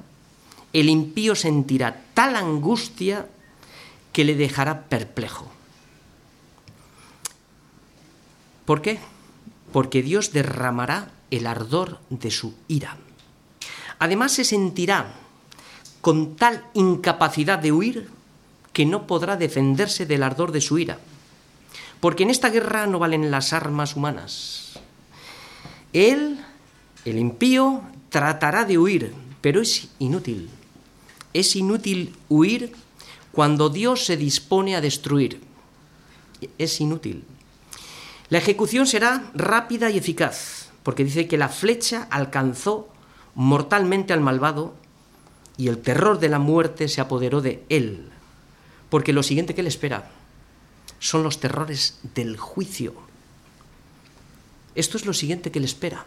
el impío sentirá tal angustia que le dejará perplejo. ¿Por qué? Porque Dios derramará el ardor de su ira. Además se sentirá con tal incapacidad de huir que no podrá defenderse del ardor de su ira. Porque en esta guerra no valen las armas humanas. Él, el impío, tratará de huir, pero es inútil. Es inútil huir cuando Dios se dispone a destruir. Es inútil. La ejecución será rápida y eficaz, porque dice que la flecha alcanzó mortalmente al malvado y el terror de la muerte se apoderó de él, porque lo siguiente que le espera son los terrores del juicio. Esto es lo siguiente que le espera.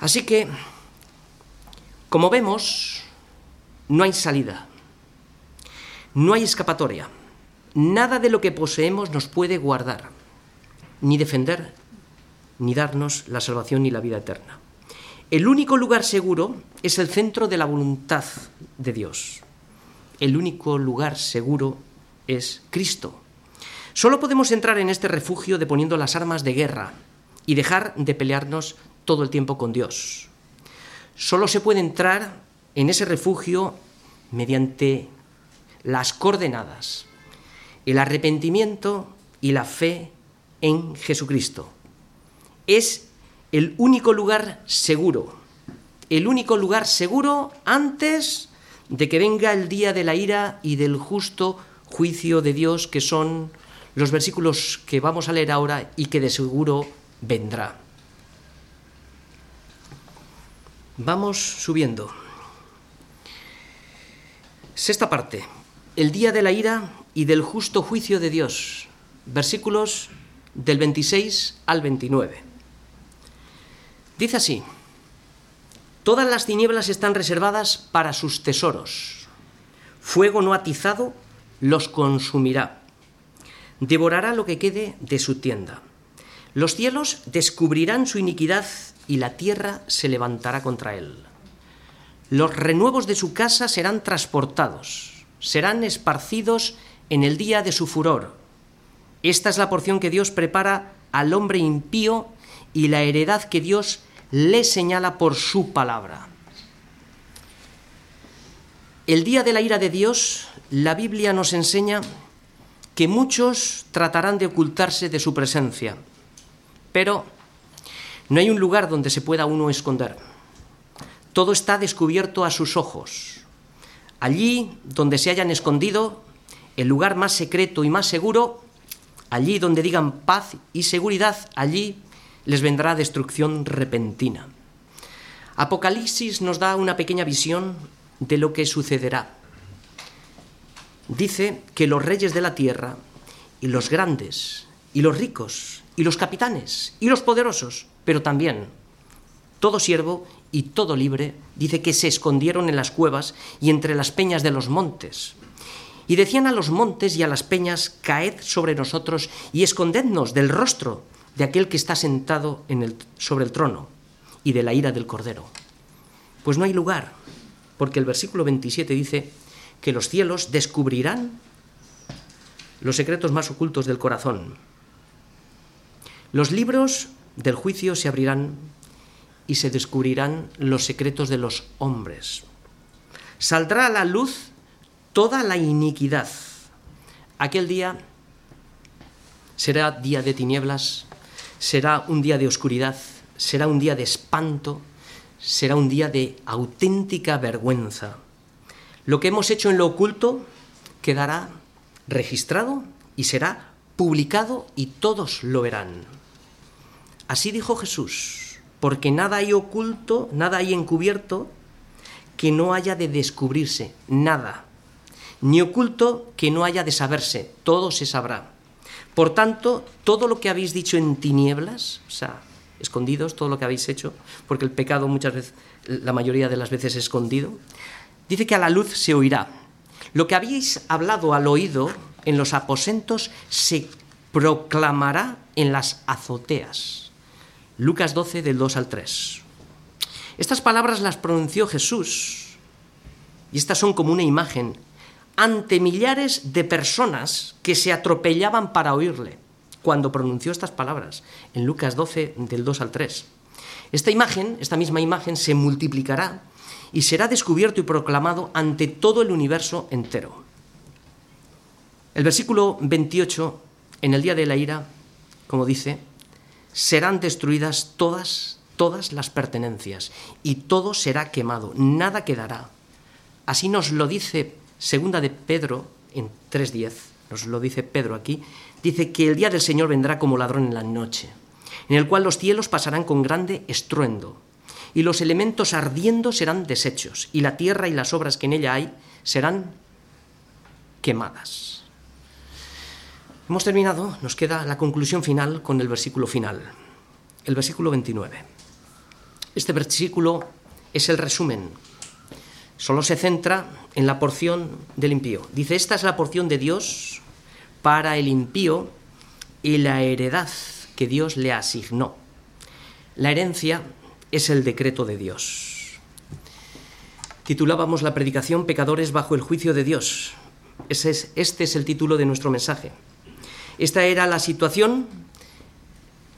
Así que, como vemos, no hay salida, no hay escapatoria. Nada de lo que poseemos nos puede guardar, ni defender, ni darnos la salvación ni la vida eterna. El único lugar seguro es el centro de la voluntad de Dios. El único lugar seguro es Cristo. Solo podemos entrar en este refugio deponiendo las armas de guerra y dejar de pelearnos todo el tiempo con Dios. Solo se puede entrar en ese refugio mediante las coordenadas, el arrepentimiento y la fe en Jesucristo. Es el único lugar seguro, el único lugar seguro antes de que venga el día de la ira y del justo juicio de Dios, que son los versículos que vamos a leer ahora y que de seguro vendrá. Vamos subiendo. Sexta parte. El día de la ira y del justo juicio de Dios. Versículos del 26 al 29. Dice así, todas las tinieblas están reservadas para sus tesoros. Fuego no atizado los consumirá. Devorará lo que quede de su tienda. Los cielos descubrirán su iniquidad y la tierra se levantará contra él. Los renuevos de su casa serán transportados, serán esparcidos en el día de su furor. Esta es la porción que Dios prepara al hombre impío y la heredad que Dios le señala por su palabra. El día de la ira de Dios, la Biblia nos enseña que muchos tratarán de ocultarse de su presencia, pero no hay un lugar donde se pueda uno esconder. Todo está descubierto a sus ojos. Allí donde se hayan escondido, el lugar más secreto y más seguro, allí donde digan paz y seguridad, allí les vendrá destrucción repentina. Apocalipsis nos da una pequeña visión de lo que sucederá. Dice que los reyes de la tierra y los grandes y los ricos y los capitanes y los poderosos, pero también todo siervo y todo libre, dice que se escondieron en las cuevas y entre las peñas de los montes. Y decían a los montes y a las peñas, caed sobre nosotros y escondednos del rostro de aquel que está sentado en el, sobre el trono y de la ira del Cordero. Pues no hay lugar, porque el versículo 27 dice que los cielos descubrirán los secretos más ocultos del corazón. Los libros del juicio se abrirán y se descubrirán los secretos de los hombres. Saldrá a la luz toda la iniquidad. Aquel día será día de tinieblas, será un día de oscuridad, será un día de espanto, será un día de auténtica vergüenza. Lo que hemos hecho en lo oculto quedará registrado y será publicado y todos lo verán. Así dijo Jesús, porque nada hay oculto, nada hay encubierto que no haya de descubrirse, nada, ni oculto que no haya de saberse, todo se sabrá. Por tanto, todo lo que habéis dicho en tinieblas, o sea, escondidos, todo lo que habéis hecho, porque el pecado muchas veces, la mayoría de las veces es escondido, dice que a la luz se oirá. Lo que habéis hablado al oído en los aposentos se proclamará en las azoteas. Lucas 12 del 2 al 3. Estas palabras las pronunció Jesús y estas son como una imagen ante millares de personas que se atropellaban para oírle cuando pronunció estas palabras en Lucas 12 del 2 al 3. Esta imagen, esta misma imagen, se multiplicará y será descubierto y proclamado ante todo el universo entero. El versículo 28, en el día de la ira, como dice, serán destruidas todas, todas las pertenencias y todo será quemado, nada quedará. Así nos lo dice Segunda de Pedro, en 3.10, nos lo dice Pedro aquí, dice que el día del Señor vendrá como ladrón en la noche, en el cual los cielos pasarán con grande estruendo, y los elementos ardiendo serán deshechos, y la tierra y las obras que en ella hay serán quemadas. Hemos terminado, nos queda la conclusión final con el versículo final, el versículo 29. Este versículo es el resumen Solo se centra en la porción del impío. Dice, esta es la porción de Dios para el impío y la heredad que Dios le asignó. La herencia es el decreto de Dios. Titulábamos la predicación Pecadores bajo el juicio de Dios. Este es el título de nuestro mensaje. Esta era la situación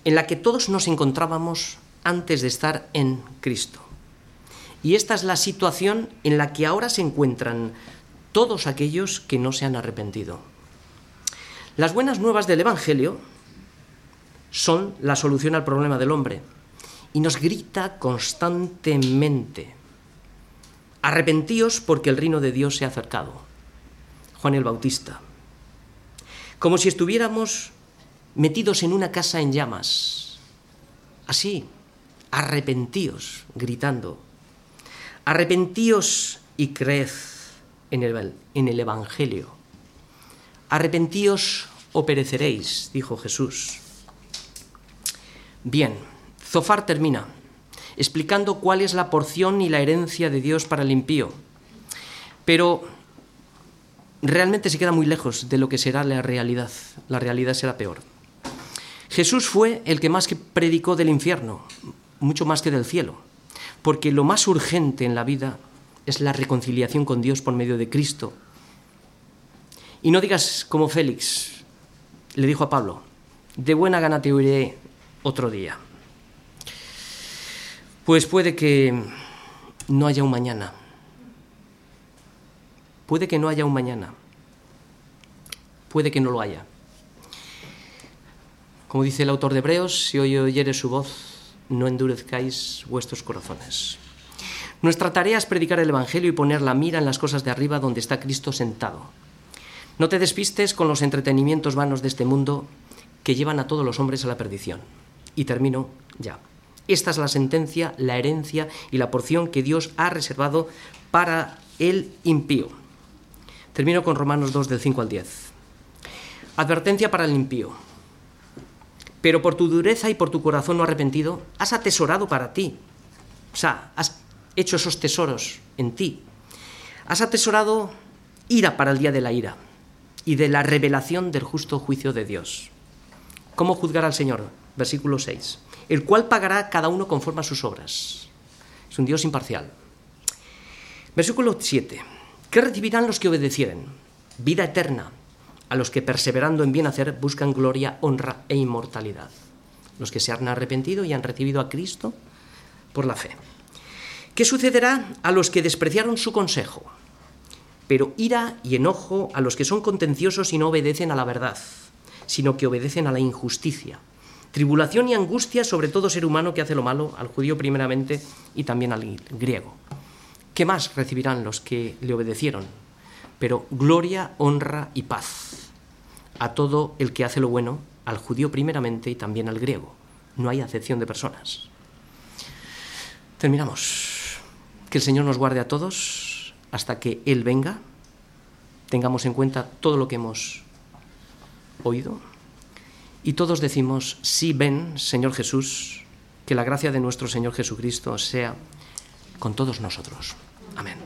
en la que todos nos encontrábamos antes de estar en Cristo. Y esta es la situación en la que ahora se encuentran todos aquellos que no se han arrepentido. Las buenas nuevas del Evangelio son la solución al problema del hombre y nos grita constantemente, arrepentíos porque el reino de Dios se ha acercado. Juan el Bautista. Como si estuviéramos metidos en una casa en llamas. Así, arrepentíos, gritando. Arrepentíos y creed en el, en el Evangelio. Arrepentíos o pereceréis, dijo Jesús. Bien, Zofar termina explicando cuál es la porción y la herencia de Dios para el impío. Pero realmente se queda muy lejos de lo que será la realidad. La realidad será peor. Jesús fue el que más que predicó del infierno, mucho más que del cielo, porque lo más urgente en la vida es la reconciliación con Dios por medio de Cristo. Y no digas como Félix le dijo a Pablo, de buena gana te oiré otro día. Pues puede que no haya un mañana. Puede que no haya un mañana. Puede que no lo haya. Como dice el autor de Hebreos, si hoy oyeres su voz, no endurezcáis vuestros corazones. Nuestra tarea es predicar el Evangelio y poner la mira en las cosas de arriba donde está Cristo sentado. No te despistes con los entretenimientos vanos de este mundo que llevan a todos los hombres a la perdición. Y termino ya. Esta es la sentencia, la herencia y la porción que Dios ha reservado para el impío. Termino con Romanos 2 del 5 al 10. Advertencia para el impío. Pero por tu dureza y por tu corazón no arrepentido, has atesorado para ti. O sea, has hecho esos tesoros en ti. Has atesorado ira para el día de la ira y de la revelación del justo juicio de Dios. ¿Cómo juzgar al Señor? Versículo 6. El cual pagará cada uno conforme a sus obras. Es un Dios imparcial. Versículo 7. ¿Qué recibirán los que obedecieren? Vida eterna a los que perseverando en bien hacer buscan gloria, honra e inmortalidad. Los que se han arrepentido y han recibido a Cristo por la fe. ¿Qué sucederá a los que despreciaron su consejo? Pero ira y enojo a los que son contenciosos y no obedecen a la verdad, sino que obedecen a la injusticia. Tribulación y angustia sobre todo ser humano que hace lo malo, al judío primeramente y también al griego. ¿Qué más recibirán los que le obedecieron? Pero gloria, honra y paz a todo el que hace lo bueno, al judío primeramente y también al griego. No hay acepción de personas. Terminamos. Que el Señor nos guarde a todos hasta que Él venga. Tengamos en cuenta todo lo que hemos oído. Y todos decimos, sí ven, Señor Jesús, que la gracia de nuestro Señor Jesucristo sea con todos nosotros. Amén.